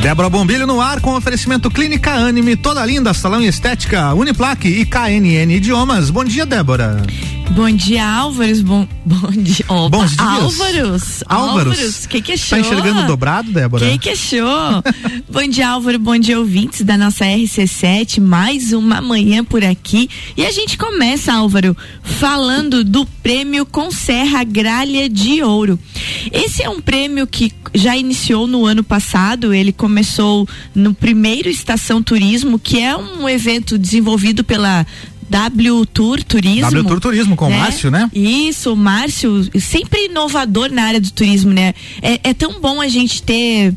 Débora Bombilho no ar com oferecimento Clínica Anime, toda linda, salão e estética, Uniplaque e KNN Idiomas. Bom dia, Débora. Bom dia, Álvaros. Bom, bom dia. Opa, Bons dias. Álvaros. Álvaros. Que que achou? Tá enxergando dobrado, Débora? Que que achou? bom dia, Álvaro. Bom dia, ouvintes da nossa RC7. Mais uma manhã por aqui. E a gente começa, Álvaro, falando do prêmio Conserra Gralha de Ouro. Esse é um prêmio que já iniciou no ano passado. Ele começou no primeiro Estação Turismo, que é um evento desenvolvido pela W Tour Turismo. W Tour Turismo com o Márcio, né? Isso, o Márcio, sempre inovador na área do turismo, né? É, é tão bom a gente ter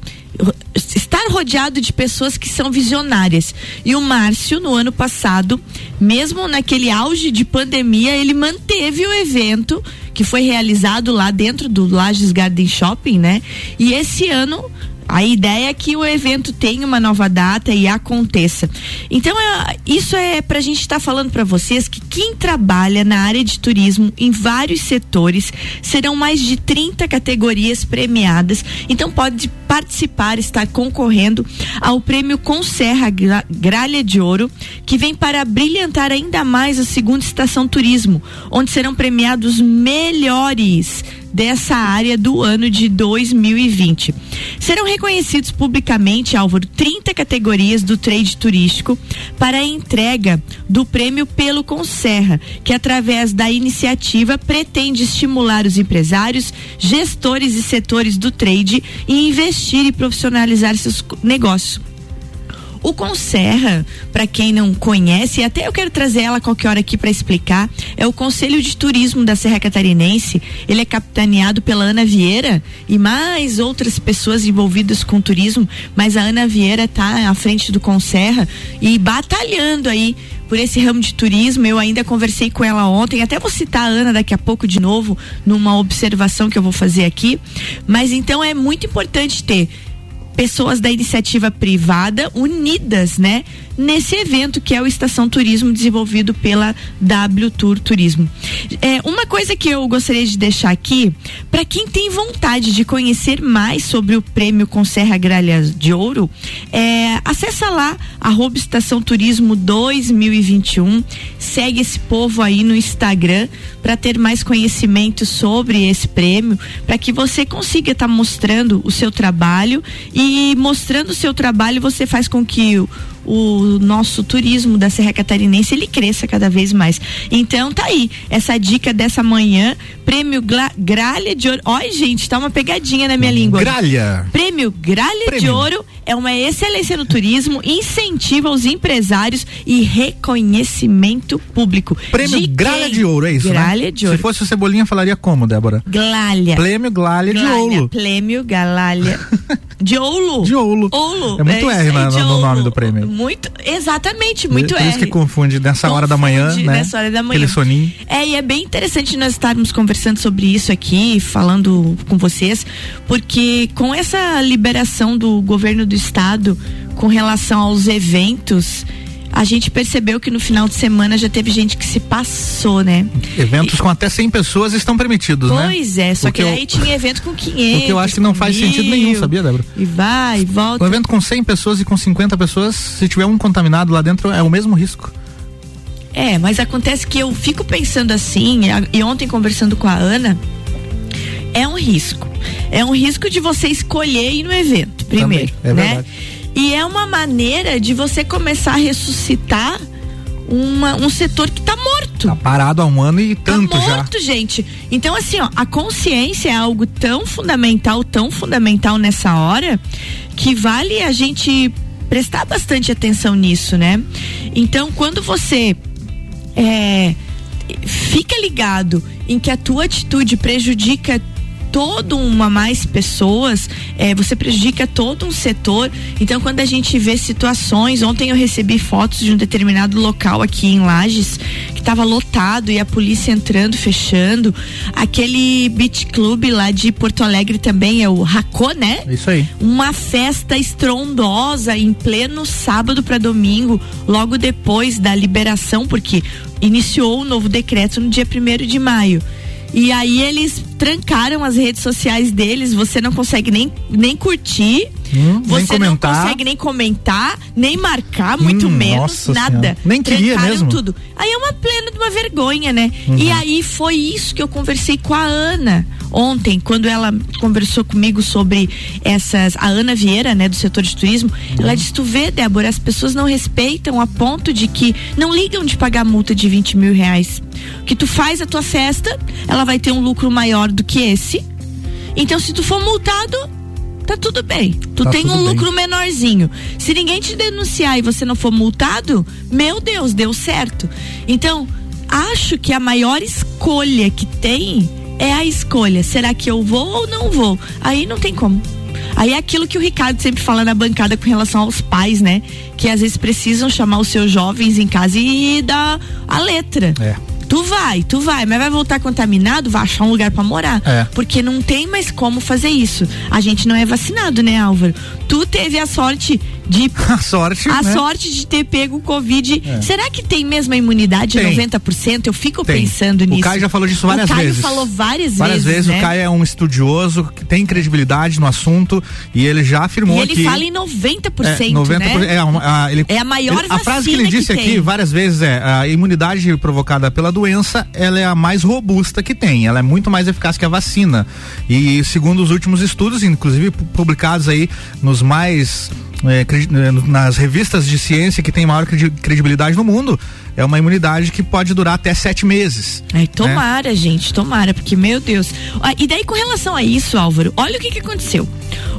estar rodeado de pessoas que são visionárias. E o Márcio, no ano passado, mesmo naquele auge de pandemia, ele manteve o evento que foi realizado lá dentro do Lages Garden Shopping, né? E esse ano a ideia é que o evento tenha uma nova data e aconteça. Então, é, isso é para a gente estar tá falando para vocês que quem trabalha na área de turismo em vários setores serão mais de 30 categorias premiadas. Então, pode participar, estar concorrendo ao prêmio Conserra Gralha de Ouro, que vem para brilhantar ainda mais a segunda estação turismo, onde serão premiados melhores dessa área do ano de 2020. Serão reconhecidos publicamente, Álvaro, 30 categorias do trade turístico para a entrega do prêmio pelo Conserra, que através da iniciativa pretende estimular os empresários, gestores e setores do trade e investir e profissionalizar seus negócios. O Conserra, para quem não conhece, até eu quero trazer ela qualquer hora aqui para explicar, é o Conselho de Turismo da Serra Catarinense. Ele é capitaneado pela Ana Vieira e mais outras pessoas envolvidas com turismo, mas a Ana Vieira está à frente do Conserra e batalhando aí por esse ramo de turismo. Eu ainda conversei com ela ontem, até vou citar a Ana daqui a pouco de novo, numa observação que eu vou fazer aqui. Mas então é muito importante ter pessoas da iniciativa privada unidas, né? Nesse evento que é o Estação Turismo desenvolvido pela W Tour Turismo. É, uma coisa que eu gostaria de deixar aqui, para quem tem vontade de conhecer mais sobre o prêmio Conserra Gralhas de Ouro, é, acessa lá, arroba Estação Turismo 2021, segue esse povo aí no Instagram para ter mais conhecimento sobre esse prêmio, para que você consiga estar tá mostrando o seu trabalho e e mostrando o seu trabalho, você faz com que o, o nosso turismo da Serra Catarinense ele cresça cada vez mais. Então tá aí, essa dica dessa manhã, prêmio Gla, Gralha de Ouro. Olha, gente, tá uma pegadinha na minha língua. Gralha. Prêmio Gralha prêmio. de Ouro é uma excelência no turismo, incentiva os empresários e reconhecimento público. Prêmio de Gralha de Ouro, é isso, né? Gralha né? de Ouro. Se fosse o Cebolinha, falaria como, Débora? Glalha. Prêmio Glalha, de Ouro. Prêmio Galalha. De Oulo. De Oulo. Oulo. É muito é R né, no, no, nome do prêmio. Muito, exatamente, muito Por R. isso que confunde nessa confunde hora da manhã, né? Nessa hora da manhã. Aquele soninho. É, e é bem interessante nós estarmos conversando sobre isso aqui, falando com vocês, porque com essa liberação do governo do estado com relação aos eventos, a gente percebeu que no final de semana já teve gente que se passou, né? Eventos e, com até 100 pessoas estão permitidos, pois né? Pois é, só que eu, aí tinha evento com 500. O que eu acho que não faz mil, sentido nenhum, sabia, Débora? E vai, e volta. Um evento com 100 pessoas e com 50 pessoas, se tiver um contaminado lá dentro, é o mesmo risco. É, mas acontece que eu fico pensando assim, e ontem conversando com a Ana, é um risco. É um risco de você escolher ir no evento, primeiro, Também, é né? Verdade. E é uma maneira de você começar a ressuscitar uma, um setor que está morto. Tá parado há um ano e tanto tá morto, já. gente. Então, assim, ó, a consciência é algo tão fundamental, tão fundamental nessa hora, que vale a gente prestar bastante atenção nisso, né? Então, quando você é, fica ligado em que a tua atitude prejudica todo uma mais pessoas, é, você prejudica todo um setor. Então, quando a gente vê situações, ontem eu recebi fotos de um determinado local aqui em Lages que estava lotado e a polícia entrando, fechando. Aquele beach club lá de Porto Alegre também é o Racô, né? Isso aí. Uma festa estrondosa em pleno sábado para domingo, logo depois da liberação, porque iniciou o novo decreto no dia primeiro de maio. E aí eles trancaram as redes sociais deles, você não consegue nem, nem curtir Hum, você nem não consegue nem comentar, nem marcar, muito Hum, menos, nada. Senhora. Nem queria Trancaram mesmo. tudo. Aí é uma plena de uma vergonha, né? Uhum. E aí foi isso que eu conversei com a Ana ontem, quando ela conversou comigo sobre essas. A Ana Vieira, né, do setor de turismo, ela disse: Tu vê, Débora, as pessoas não respeitam a ponto de que não ligam de pagar multa de 20 mil reais. Que tu faz a tua festa, ela vai ter um lucro maior do que esse. Então, se tu for multado, tá tudo bem. Tu Tá tem um bem. lucro menorzinho. Se ninguém te denunciar e você não for multado, meu Deus, deu certo. Então, acho que a maior escolha que tem é a escolha. Será que eu vou ou não vou? Aí não tem como. Aí é aquilo que o Ricardo sempre fala na bancada com relação aos pais, né? Que às vezes precisam chamar os seus jovens em casa e dar a letra. É. Tu vai, tu vai, mas vai voltar contaminado, vai achar um lugar pra morar. É. Porque não tem mais como fazer isso. A gente não é vacinado, né, Álvaro? Tu teve a sorte de A sorte. a né? sorte de ter pego o Covid. É. Será que tem mesmo a imunidade Tem. 90%? Eu fico Tem. pensando O nisso. Caio já falou disso várias o Caio vezes. falou várias, Várias vezes, né? o Caio é um estudioso que tem credibilidade no assunto e ele já afirmou E ele que fala em 90%, é, 90%, né? é, uma- a, ele- É a maior ele- A frase que ele vacina que disse aqui várias vezes é: a imunidade provocada pela doença, ela é a mais robusta que tem. Ela é muito mais eficaz que a vacina. E segundo os últimos estudos, inclusive pu- publicados aí nos mais nas revistas de ciência que tem maior credi- credibilidade no mundo, é uma imunidade que pode durar até sete meses. Ai, tomara, gente, tomara, porque, meu Deus. Ah, E daí, com relação a isso, Álvaro, olha o que, que aconteceu.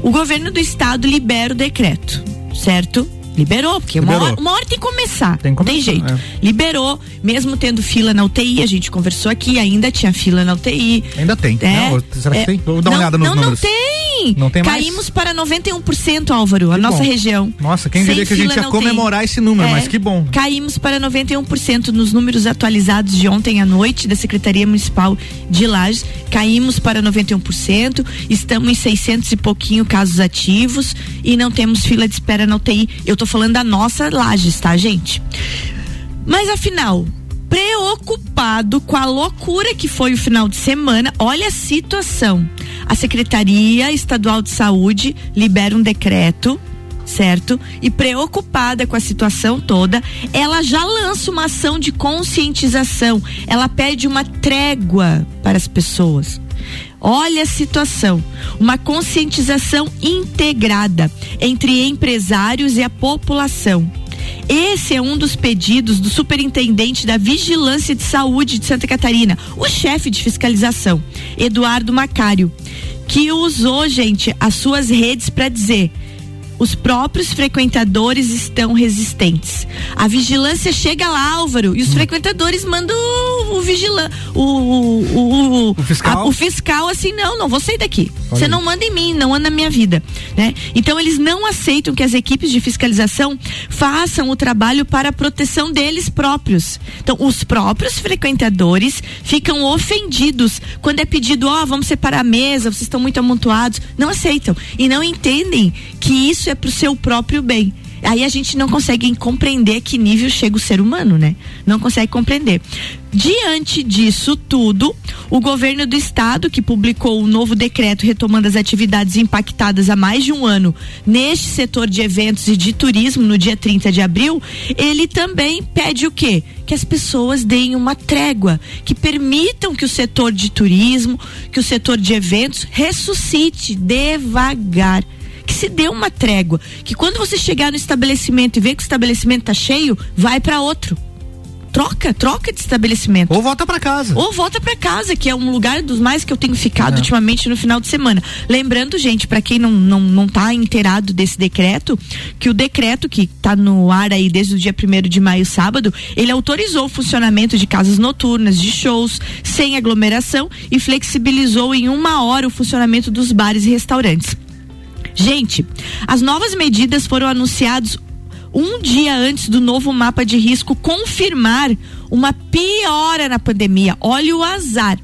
O governo do estado libera o decreto, certo? Liberou, porque Uma, Liberou. hora, uma hora tem que começar. Tem que não tem começar, jeito. é. Liberou, mesmo tendo fila na UTI, a gente conversou aqui, ainda tinha fila na UTI. Ainda tem. É, né? Ou Será que é. tem? Vou dar uma não, olhada nos não, números. Não tem. Não tem mais? Caímos para 91%, Álvaro, a Que nossa bom. região. Nossa, quem Sem diria que a gente ia comemorar esse número, É. mas que bom. Caímos para 91% nos números atualizados de ontem à noite da Secretaria Municipal de Lages. Caímos para 91%, estamos em 600 e pouquinho casos ativos e não temos fila de espera na UTI. Eu tô falando da nossa Lages, tá, gente? Mas afinal, preocupado com a loucura que foi o final de semana, olha a situação. A Secretaria Estadual de Saúde libera um decreto certo? E preocupada com a situação toda, ela já lança uma ação de conscientização. Ela pede uma trégua para as pessoas. Olha a situação, uma conscientização integrada entre empresários e a população. Esse é um dos pedidos do superintendente da Vigilância de Saúde de Santa Catarina, o chefe de fiscalização, Eduardo Macário, que usou, gente, as suas redes para dizer os próprios frequentadores estão resistentes. A vigilância chega lá, Álvaro, e os frequentadores mandam o, o vigilante, o, o, o, fiscal? a- o fiscal assim, não, não vou sair daqui. Você não manda em mim, não anda na minha vida, né? Então eles não aceitam que as equipes de fiscalização façam o trabalho para a proteção deles próprios. Então os próprios frequentadores ficam ofendidos quando é pedido, ó, vamos separar a mesa, vocês estão muito amontoados. Não aceitam e não entendem que isso é pro seu próprio bem. Aí a gente não consegue compreender que nível chega o ser humano, né? Não consegue compreender. Diante disso tudo, o governo do estado, que publicou o novo decreto retomando as atividades impactadas há mais de um ano neste setor de eventos e de turismo no dia 30 de abril, ele também pede o quê? Que as pessoas deem uma trégua, que permitam que o setor de turismo, que o setor de eventos ressuscite devagar que se dê uma trégua, que quando você chegar no estabelecimento e ver que o estabelecimento tá cheio, vai para outro. Troca, troca de estabelecimento. Ou volta pra casa. Ou volta para casa, que é um lugar dos mais que eu tenho ficado É. ultimamente no final de semana. Lembrando, gente, para quem não, não, não tá inteirado desse decreto, que o decreto que tá no ar aí desde o dia 1 de maio, sábado, ele autorizou o funcionamento de casas noturnas, de shows, sem aglomeração e flexibilizou em uma hora o funcionamento dos bares e restaurantes. Gente, as novas medidas foram anunciadas um dia antes do novo mapa de risco confirmar uma piora na pandemia. Olha o azar.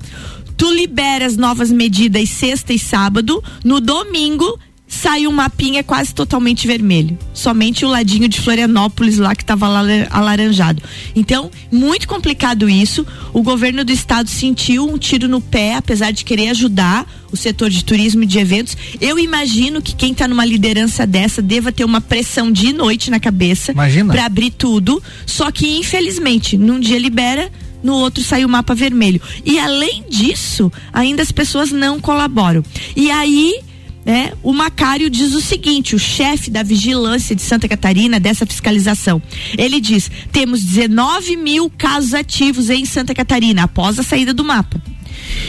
Tu libera as novas medidas sexta e sábado, no domingo sai um mapinha quase totalmente vermelho. Somente o ladinho de Florianópolis lá que estava alaranjado. Então, muito complicado isso. O governo do estado sentiu um tiro no pé, apesar de querer ajudar o setor de turismo e de eventos. Eu imagino que quem está numa liderança dessa deva ter uma pressão de noite na cabeça para abrir tudo. Só que, infelizmente, num dia libera, no outro sai o mapa vermelho. E além disso, ainda as pessoas não colaboram. E aí né? O Macário diz o seguinte, o chefe da vigilância de Santa Catarina, dessa fiscalização. Ele diz: temos 19 mil casos ativos em Santa Catarina após a saída do mapa.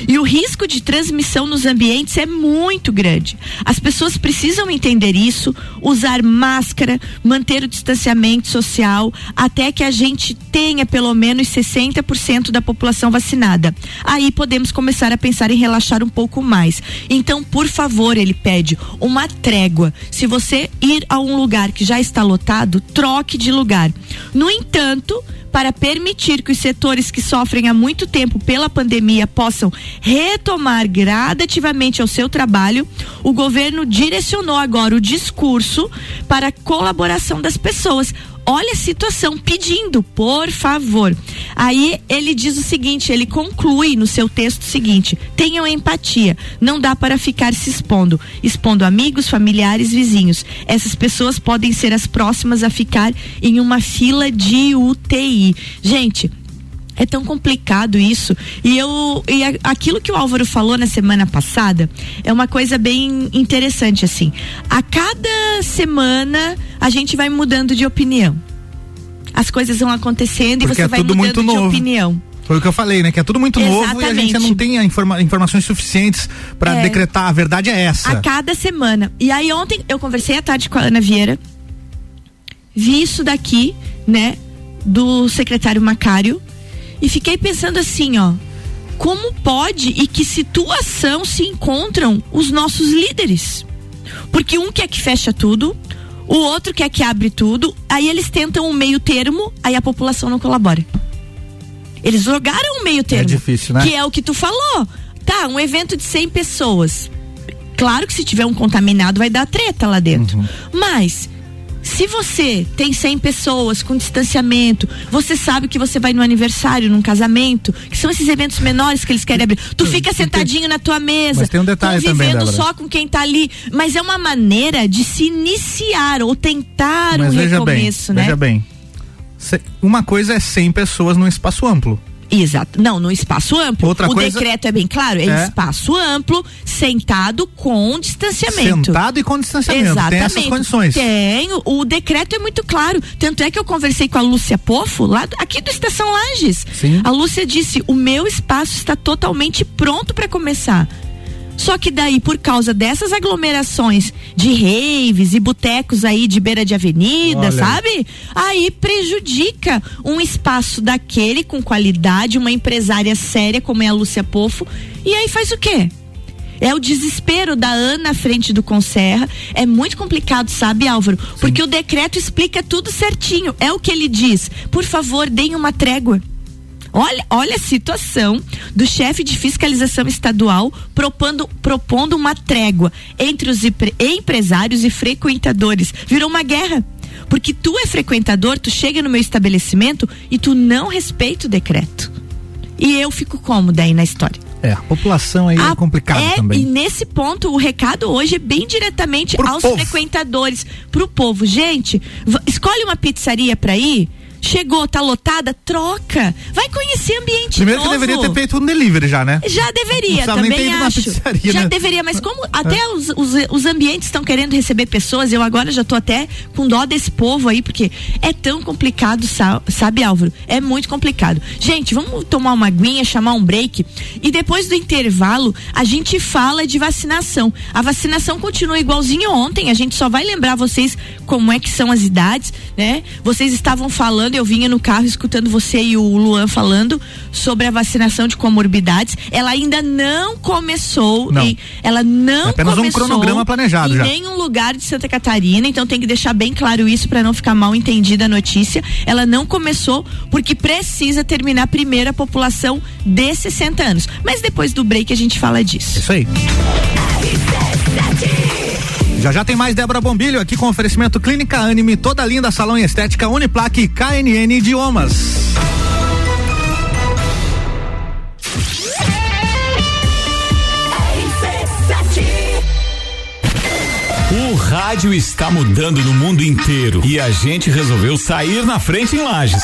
E o risco de transmissão nos ambientes é muito grande. As pessoas precisam entender isso, usar máscara, manter o distanciamento social, até que a gente tenha pelo menos 60% da população vacinada. Aí podemos começar a pensar em relaxar um pouco mais. Então, por favor, ele pede uma trégua. Se você ir a um lugar que já está lotado, troque de lugar. No entanto, para permitir que os setores que sofrem há muito tempo pela pandemia possam retomar gradativamente ao seu trabalho, o governo direcionou agora o discurso para a colaboração das pessoas. Olha a situação pedindo, por favor. Aí ele diz o seguinte, ele conclui no seu texto o seguinte: tenham empatia, não dá para ficar se expondo, expondo amigos, familiares, vizinhos. Essas pessoas podem ser as próximas a ficar em uma fila de UTI. Gente, é tão complicado isso. E eu e aquilo que o Álvaro falou na semana passada é uma coisa bem interessante assim. A cada semana a gente vai mudando de opinião. As coisas vão acontecendo Porque e você é vai mudando de opinião. Foi o que eu falei, né? Que é tudo muito Exatamente. novo e a gente não tem informa informações suficientes para é. decretar. A verdade é essa. A cada semana. E aí ontem eu conversei à tarde com a Ana Vieira, vi isso daqui, né? Do secretário Macário e fiquei pensando assim, ó, como pode e que situação se encontram os nossos líderes? Porque um quer que fecha tudo, o outro quer que abre tudo, aí eles tentam um meio termo, aí a população não colabora. Eles jogaram um meio termo. É difícil, né? Que é o que tu falou. Tá, um evento de 100 pessoas. Claro que se tiver um contaminado vai dar treta lá dentro. Uhum. Mas se você tem 100 pessoas com distanciamento, você sabe que você vai no aniversário, num casamento, que são esses eventos menores que eles querem abrir. Tu fica sentadinho na tua mesa, mas tem um detalhe convivendo também, só com quem tá ali. Mas é uma maneira de se iniciar ou tentar mas um veja recomeço, bem, né? Veja bem. Uma coisa é 100 pessoas num espaço amplo. Exato. Não, no espaço amplo. Outra o coisa... decreto é bem claro, é, é, espaço amplo, sentado com distanciamento. Sentado e com distanciamento. Exatamente. Tem essas condições. Tem, o decreto é muito claro. Tanto é que eu conversei com a Lúcia Pofo, lá aqui do Estação Lages. Sim. A Lúcia disse: "O meu espaço está totalmente pronto para começar". Só que daí, por causa dessas aglomerações de raves e botecos aí de beira de avenida, Olha. sabe? Aí prejudica um espaço daquele com qualidade, uma empresária séria como é a Lúcia Pofo. E aí faz o quê? É o desespero da Ana à frente do Conserra. É muito complicado, sabe, Álvaro? Sim. Porque o decreto explica tudo certinho. É o que ele diz. Por favor, deem uma trégua. Olha, olha a situação do chefe de fiscalização estadual propondo, propondo uma trégua entre os empresários e frequentadores. Virou uma guerra. Porque tu é frequentador, tu chega no meu estabelecimento e tu não respeita o decreto. E eu fico cômoda aí na história. É, a população aí é a, é complicado é, também. E nesse ponto, o recado hoje é bem diretamente pro aos povo. frequentadores, pro povo. Gente, escolhe uma pizzaria para ir Chegou, tá lotada, troca. Vai conhecer ambiente Primeiro novo. que deveria ter feito um delivery já, né? Já deveria, também acho. já né? deveria, mas como até é. os, os, os, ambientes estão querendo receber pessoas, eu agora já tô até com dó desse povo aí, porque é tão complicado, sabe, Álvaro? É muito complicado. Gente, vamos tomar uma aguinha, chamar um break e depois do intervalo a gente fala de vacinação. A vacinação continua igualzinho ontem, a gente só vai lembrar vocês como é que são as idades, né? Vocês estavam falando falando, eu vinha no carro escutando você e o Luan falando sobre a vacinação de comorbidades. Ela ainda não começou. Não. Em, ela não é apenas começou um cronograma planejado em já. nenhum lugar de Santa Catarina, então tem que deixar bem claro isso para não ficar mal entendida a notícia. Ela não começou porque precisa terminar primeiro a população de 60 anos. Mas depois do break a gente fala disso. Isso aí. Já já tem mais Débora Bombilho aqui com oferecimento Clínica Anime, toda linda salão e estética Uniplaque KNN Idiomas. O rádio está mudando no mundo inteiro e a gente resolveu sair na frente em Lages.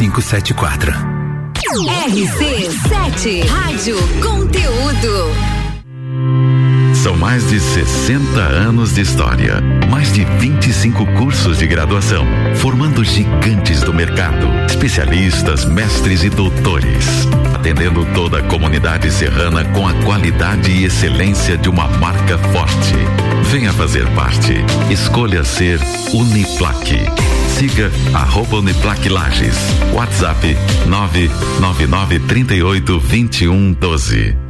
574. RC7 Rádio Conteúdo. São mais de 60 anos de história, mais de 25 cursos de graduação, formando gigantes do mercado, especialistas, mestres e doutores, atendendo toda a comunidade serrana com a qualidade e excelência de uma marca forte. Venha fazer parte. Escolha ser Uniplaque. Siga arroba Uniplaque Lages. WhatsApp 999 38 21 12.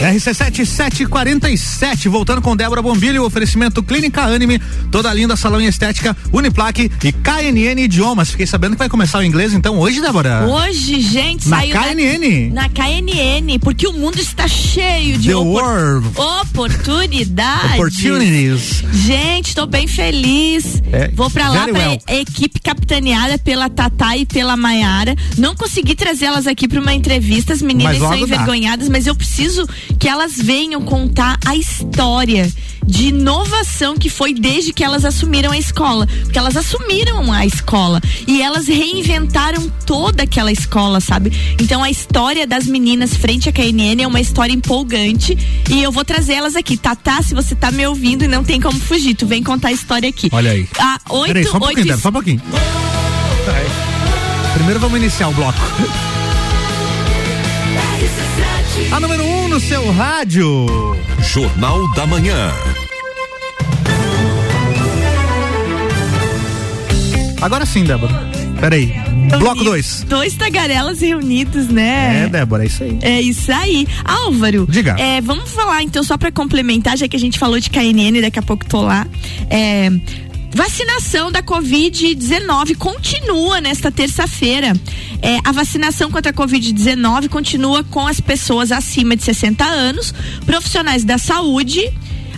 RC7 747, voltando com Débora Bombilho, oferecimento Clínica Anime, toda linda salão em estética, Uniplaque e KNN Idiomas. Fiquei sabendo que vai começar o inglês então hoje, Débora? Hoje, gente, Na saiu KNN? Na, na KNN, porque o mundo está cheio de The opor- world. oportunidades. Opportunities. Gente, estou bem feliz. É, Vou pra lá pra well. equipe capitaneada pela Tatá e pela Maiara. Não consegui trazê-las aqui para uma entrevista, as meninas Mas são logo dá. envergonhadas, mas eu preciso que elas venham contar a história de inovação que foi desde que elas assumiram a escola. Porque elas assumiram a escola e elas reinventaram toda aquela escola, sabe? Então a história das meninas frente à KNN é uma história empolgante e eu vou trazer elas aqui. Tatá, se você tá me ouvindo e não tem como fugir, tu vem contar a história aqui. Olha aí. Ah, oito, Peraí, só um pouquinho, oito, Débora, só um pouquinho. Peraí. Primeiro vamos iniciar o bloco. A número 1 um no seu rádio. Jornal da Manhã. Agora sim, Débora. Peraí. Bloco 2. Dois tagarelas reunidos, né? É, Débora, é isso aí. É isso aí. Álvaro, Diga. é, vamos falar então, só pra complementar, já que a gente falou de KNN, daqui a pouco tô lá. É, vacinação da Covid-19 continua nesta terça-feira. É, a vacinação contra a Covid-19 continua com as pessoas acima de 60 anos, profissionais da saúde,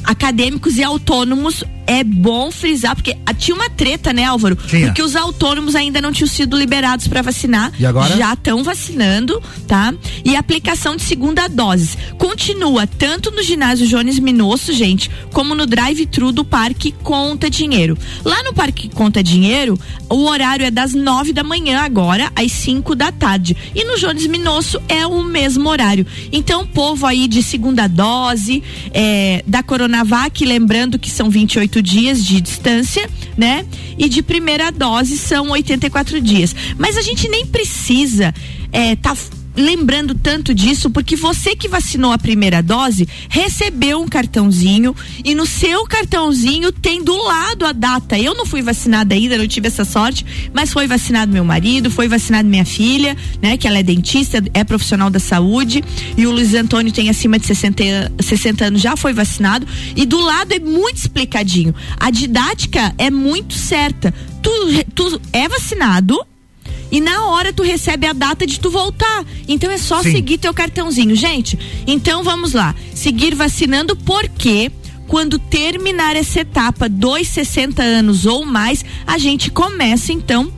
acadêmicos e autônomos é bom frisar, porque tinha uma treta, né, Álvaro? Tinha. Porque os autônomos ainda não tinham sido liberados para vacinar. E agora? Já estão vacinando, tá? E a aplicação de segunda dose continua tanto no ginásio Jones Minosso, gente, como no drive-thru do Parque Conta Dinheiro. Lá no Parque Conta Dinheiro, o horário é das nove da manhã agora às 5 da tarde. E no Jones Minosso é o mesmo horário. Então, povo aí de segunda dose é, da Coronavac, lembrando que são 28 dias de distância, né? E de primeira dose são 84 dias. Mas a gente nem precisa é, tá lembrando tanto disso, porque você que vacinou a primeira dose recebeu um cartãozinho e no seu cartãozinho tem do lado a data. Eu não fui vacinada ainda, não tive essa sorte, mas foi vacinado meu marido, foi vacinado minha filha, né? Que ela é dentista, é profissional da saúde e o Luiz Antônio tem acima de 60, an- 60 anos, já foi vacinado e do lado é muito explicadinho. A didática é muito certa. Tu, tu é vacinado, e na hora tu recebe a data de tu voltar. Então é só Sim. seguir teu cartãozinho, gente. Então vamos lá. Seguir vacinando porque quando terminar essa etapa dos 60 anos ou mais, a gente começa então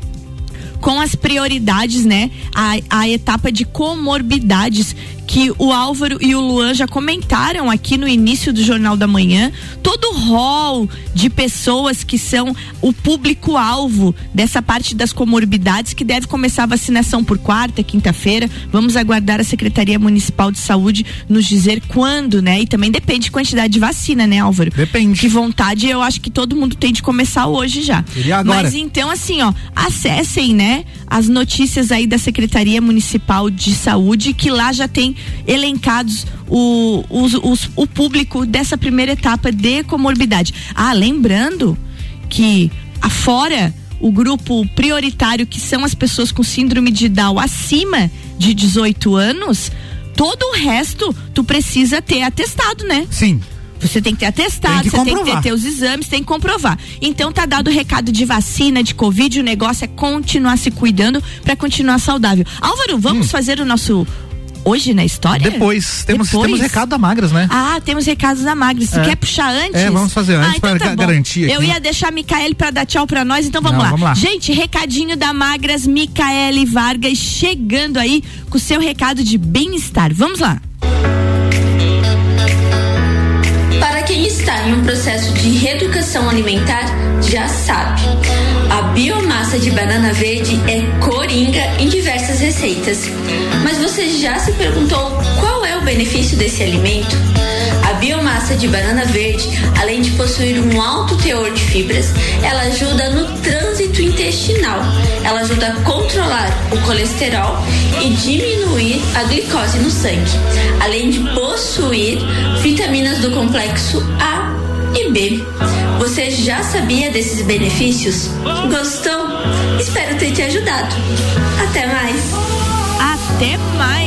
com as prioridades, né? A, a etapa de comorbidades que o Álvaro e o Luan já comentaram aqui no início do Jornal da Manhã. Todo o rol de pessoas que são o público-alvo dessa parte das comorbidades que deve começar a vacinação por quarta, quinta-feira. Vamos aguardar a Secretaria Municipal de Saúde nos dizer quando, né? E também depende de quantidade de vacina, né, Álvaro? Depende. Que vontade eu acho que todo mundo tem de começar hoje já. Queria agora. Mas então, assim, ó, acessem, né, as notícias aí da Secretaria Municipal de Saúde, que lá já tem elencados o, os- os- o público dessa primeira etapa de comorbidade. Ah, lembrando que afora o grupo prioritário, que são as pessoas com síndrome de Down acima de 18 anos, todo o resto tu precisa ter atestado, né? Sim. Você tem que ter atestado, Tem que você tem que ter comprovar. teus exames, tem que comprovar. Então tá dado o recado de vacina, de Covid, o negócio é continuar se cuidando pra continuar saudável. Álvaro, vamos fazer o nosso hoje na história? Depois, temos, Depois? temos recado da Magras, né? Ah, temos recados da Magris. Você É. quer puxar antes? É, vamos fazer antes ah, então pra tá garantir Eu ia deixar a Micaele pra dar tchau pra nós, então vamos, Não, lá. vamos lá. Gente, recadinho da Magras, Micaele Vargas chegando aí com o seu recado de bem-estar. Vamos lá. Está em um processo de reeducação alimentar, já sabe. A biomassa de banana verde é coringa em diversas receitas. Mas você já se perguntou qual é o benefício desse alimento? Biomassa de banana verde, além de possuir um alto teor de fibras, ela ajuda no trânsito intestinal. Ela ajuda a controlar o colesterol e diminuir a glicose no sangue, além de possuir vitaminas do complexo A e B. Você já sabia desses benefícios? Gostou? Espero ter te ajudado. Até mais! Até mais.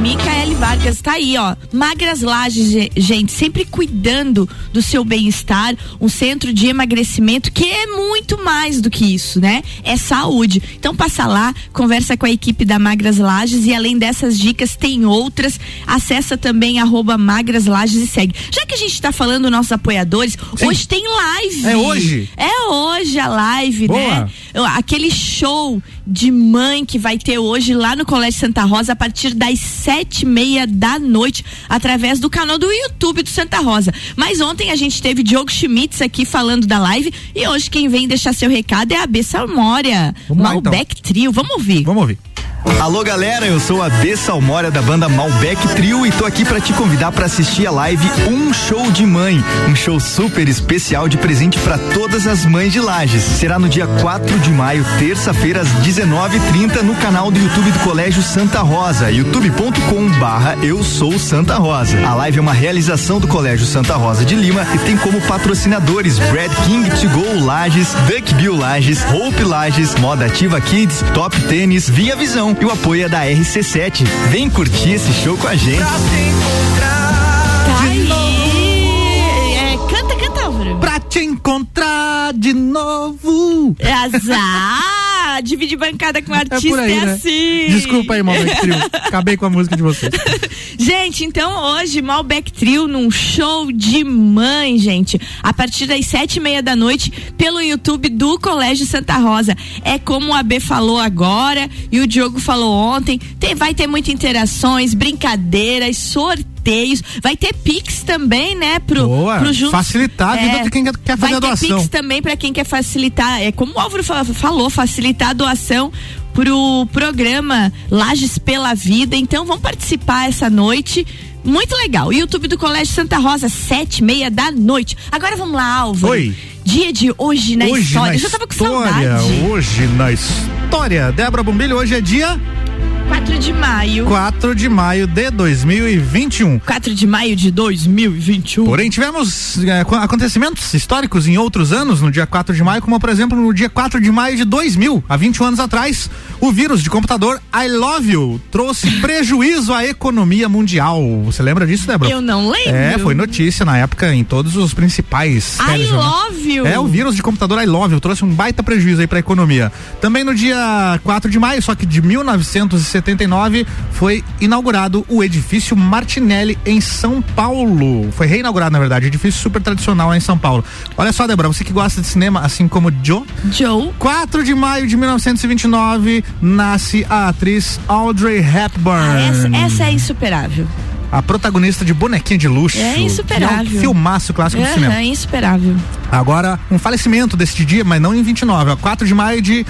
Micaele Vargas tá aí, ó. Magras Lages, ge- gente, sempre cuidando do seu bem-estar, um centro de emagrecimento que é muito mais do que isso, né? É saúde. Então passa lá, conversa com a equipe da Magras Lages e além dessas dicas tem outras. Acessa também arroba Magras Lages e segue. Já que a gente tá falando dos nossos apoiadores, hoje tem live. É hoje? É hoje a live, Boa. né? Aquele show de mãe que vai ter hoje lá no Colégio Santa Rosa a partir das sete e meia da noite, através do canal do YouTube do Santa Rosa. Mas ontem a gente teve Diogo Schmitz aqui falando da live e hoje quem vem deixar seu recado é a B Salmória, Vamos lá, então. Malbec Trio. Vamos ouvir. Vamos ouvir. Alô galera, eu sou a B Salmória da banda Malbec Trio e tô aqui pra te convidar pra assistir a live Um Show de Mãe, um show super especial de presente pra todas as mães de Lages. Será no dia 4 de maio, terça-feira às 19:30 no canal do YouTube do Colégio Santa Rosa, youtube.com/barra Eu Sou Santa Rosa. A live é uma realização do Colégio Santa Rosa de Lima e tem como patrocinadores Brad King To Go Lages, Duck Bill Lages, Hope Lages, Moda Ativa Kids, Top Tênis, Via Visão e o apoio é da RC7. Vem curtir esse show com a gente. Tá aí. É, canta, canta, Álvaro. Pra te encontrar de novo. Azar! Dividir bancada com artista É aí, é né? assim. Desculpa aí, Malbec Trio. Acabei com a música de vocês. Gente, então hoje, Malbec Trio num show de mãe, gente. A partir das sete e meia da noite, pelo YouTube do Colégio Santa Rosa. É como a B falou agora e o Diogo falou ontem. Tem, vai ter muitas interações, brincadeiras, sorteios. Vai ter Pix também, né? Pro, Boa, pro facilitar a vida de quem quer- fazer vai a doação. Ter Pix também para quem quer facilitar. É como o Álvaro fa- falou, facilitar a doação pro programa Lages pela Vida. Então vamos participar essa noite. Muito legal. YouTube do Colégio Santa Rosa, sete e meia da noite. Agora vamos lá, Álvaro. Oi. Dia de hoje na hoje história. na Eu já tava com história, saudade. Hoje na história. Débora Bombilho, hoje é dia 4 de maio. 4 de maio de 2021. 4 de maio de 2021. Porém, tivemos co- acontecimentos históricos em outros anos, no dia 4 de maio, como por exemplo no dia 4 de maio de 2000, há 21 anos atrás, o vírus de computador I Love You trouxe prejuízo à economia mundial. Você lembra disso, Débora? Eu não lembro. É, foi notícia na época em todos os principais. I telejornais. love you. É, o vírus de computador I Love You trouxe um baita prejuízo aí pra economia. Também no dia 4 de maio, só que de 1979, foi inaugurado o edifício Martinelli em São Paulo. Foi reinaugurado, na verdade, edifício super tradicional lá em São Paulo. Olha só, Débora, você que gosta de cinema, assim como Joe. Joe. 4 de maio de 1929, nasce a atriz Audrey Hepburn. Ah, essa, essa é insuperável. A protagonista de Bonequinha de Luxo. É insuperável. um filmaço clássico do Aham, cinema. É insuperável. Agora, um falecimento deste dia, mas não em 29, ó, 4 de maio de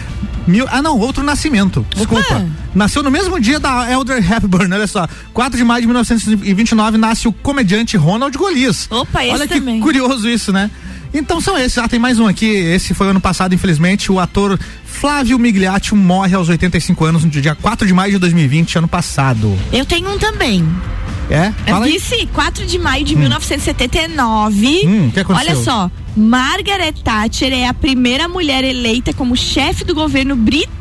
mil. Ah, não, outro nascimento. Desculpa. Nasceu no mesmo dia da Elder Hepburn, olha só. 4 de maio de 1929 nasce o comediante Ronald Golias. Opa, esse Olha que também. curioso isso, né? Então são esses. Ah, tem mais um aqui. Esse foi ano passado, infelizmente. O ator Flávio Migliaccio morre aos 85 anos, no dia 4 de maio de 2020, ano passado. Eu tenho um também. É? Fala aí. Disse 4 de maio de 1979. Hum, que aconteceu? Olha só, Margaret Thatcher é a primeira mulher eleita como chefe do governo britânico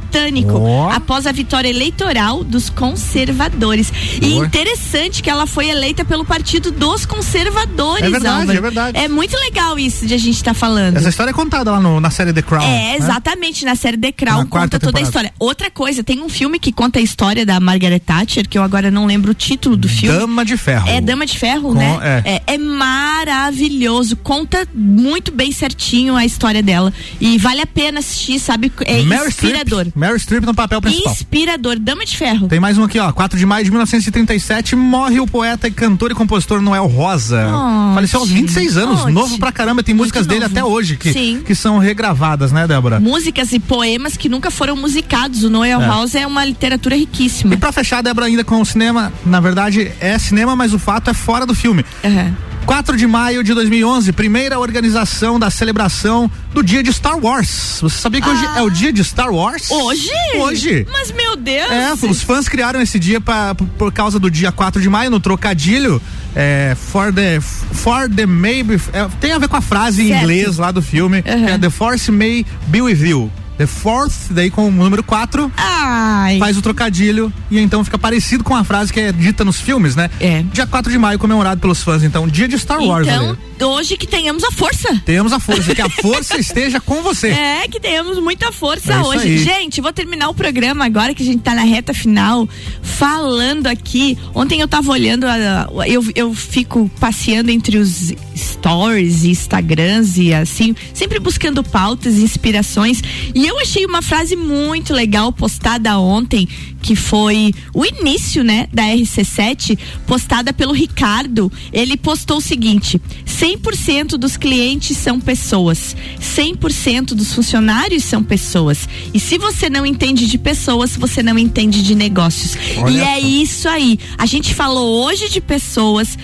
Ó. após a vitória eleitoral dos conservadores. E Boa. interessante que ela foi eleita pelo Partido dos Conservadores. É verdade, Álvaro. é verdade. É muito legal isso de a gente estar falando. Essa história é contada lá no- na série The Crown. É, né? exatamente, na série The Crown Na conta toda a história. Outra coisa, tem um filme que conta a história da Margaret Thatcher, que eu agora não lembro o título do filme. Dama de Ferro. É Dama de Ferro, Com- né? é. é. é maravilhoso. Conta muito bem certinho a história dela. E vale a pena assistir, sabe? É Meryl inspirador. Streep, Meryl Streep no papel principal. Inspirador. Dama de Ferro. Tem mais um aqui, ó. 4 de maio de 1937, morre o poeta e cantor e compositor Noel Rosa. Ótimo. Faleceu aos 26 anos, Ótimo. novo pra caramba. Tem músicas dele até hoje que, Sim. que são regravadas, né, Débora? Músicas e poemas que nunca foram musicados. O Noel É. House é uma literatura riquíssima. E pra fechar, Débora, ainda com o cinema, na verdade é cinema, mas o fato é fora do filme. Aham. 4 de maio de 2011, primeira organização da celebração do dia de Star Wars. Você sabia que hoje é o dia de Star Wars? Ah. Hoje? Hoje. Mas meu Deus! É, os fãs criaram esse dia pra, por, causa do dia 4 de maio, no trocadilho. É, for the, for the maybe. é, tem a ver com a frase em Certo. inglês lá do filme, que é The Force may be with you. The fourth, daí com o número 4, Ai. faz o trocadilho e então fica parecido com a frase que é dita nos filmes, né? É. Dia 4 de maio, comemorado pelos fãs, então, dia de Star Wars. Então, hoje que tenhamos a força. Temos a força, que a força esteja com você. É, que tenhamos muita força É hoje. aí. Gente, vou terminar o programa agora que a gente tá na reta final, falando aqui. Ontem eu tava olhando, a- eu, eu fico passeando entre os stories e Instagrams e assim, sempre buscando pautas e inspirações. E eu achei uma frase muito legal postada ontem, que foi o início, né, da RC7, postada pelo Ricardo. Ele postou o seguinte: 100% dos clientes são pessoas, 100% dos funcionários são pessoas. E se você não entende de pessoas, você não entende de negócios. Olha e é só. isso aí. A gente falou hoje de pessoas,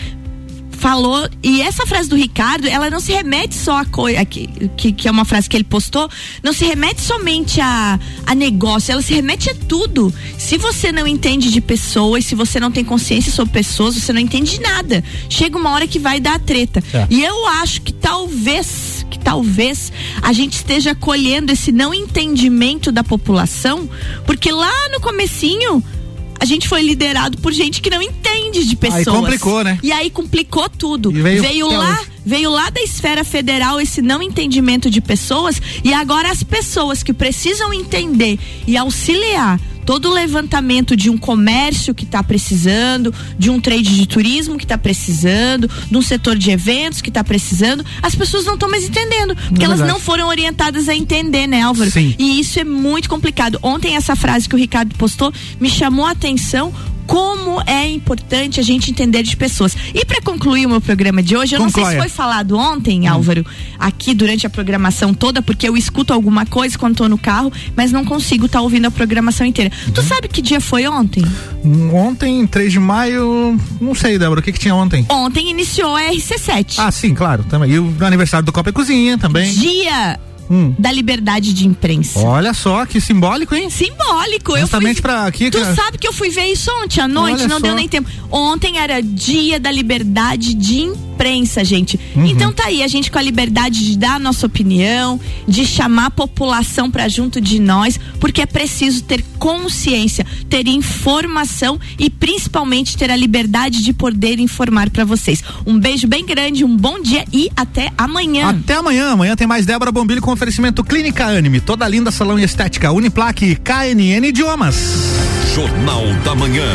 falou e essa frase do Ricardo ela não se remete só a coisa que, que, que é uma frase que ele postou não se remete somente a, a negócio ela se remete a tudo. Se você não entende de pessoas se você não tem consciência sobre pessoas você não entende de nada. Chega uma hora que vai dar treta. É. e eu acho que talvez que talvez a gente esteja colhendo esse não entendimento da população porque lá no comecinho a gente foi liderado por gente que não entende de pessoas. complicou, né? E aí complicou tudo. E veio até lá, hoje. veio lá da esfera federal esse não entendimento de pessoas e agora as pessoas que precisam entender e auxiliar todo o levantamento de um comércio que está precisando, de um trade de turismo que está precisando, de um setor de eventos que está precisando, as pessoas não estão mais entendendo, porque É elas verdade. não foram orientadas a entender, né, Álvaro? Sim. E isso é muito complicado. Ontem essa frase que o Ricardo postou me chamou a atenção como é importante a gente entender de pessoas. E para concluir o meu programa de hoje, eu não sei Conclua. se foi falado ontem, Álvaro, aqui durante a programação toda, porque eu escuto alguma coisa quando tô no carro, mas não consigo estar ouvindo a programação inteira. Tu sabe que dia foi ontem? Ontem, 3 de maio, não sei, Débora, o que que tinha ontem? Ontem iniciou a RC7. Ah, sim, claro, também. E o aniversário do Copa e Cozinha também. Dia Hum. da liberdade de imprensa. Olha só, que simbólico, hein? Simbólico. Eu Justamente fui... pra aqui, Tu cara. sabe que eu fui ver isso ontem à noite, Olha não deu só. nem tempo. Ontem era dia da liberdade de imprensa, gente. Uhum. Então tá aí, a gente com a liberdade de dar a nossa opinião, de chamar a população pra junto de nós, porque é preciso ter consciência, ter informação e principalmente ter a liberdade de poder informar pra vocês. Um beijo bem grande, um bom dia e até amanhã. Até amanhã. Amanhã tem mais Débora Bombilho com oferecimento Clínica Anime. Toda linda salão e estética. Uniplaque, KNN Idiomas. Jornal da Manhã.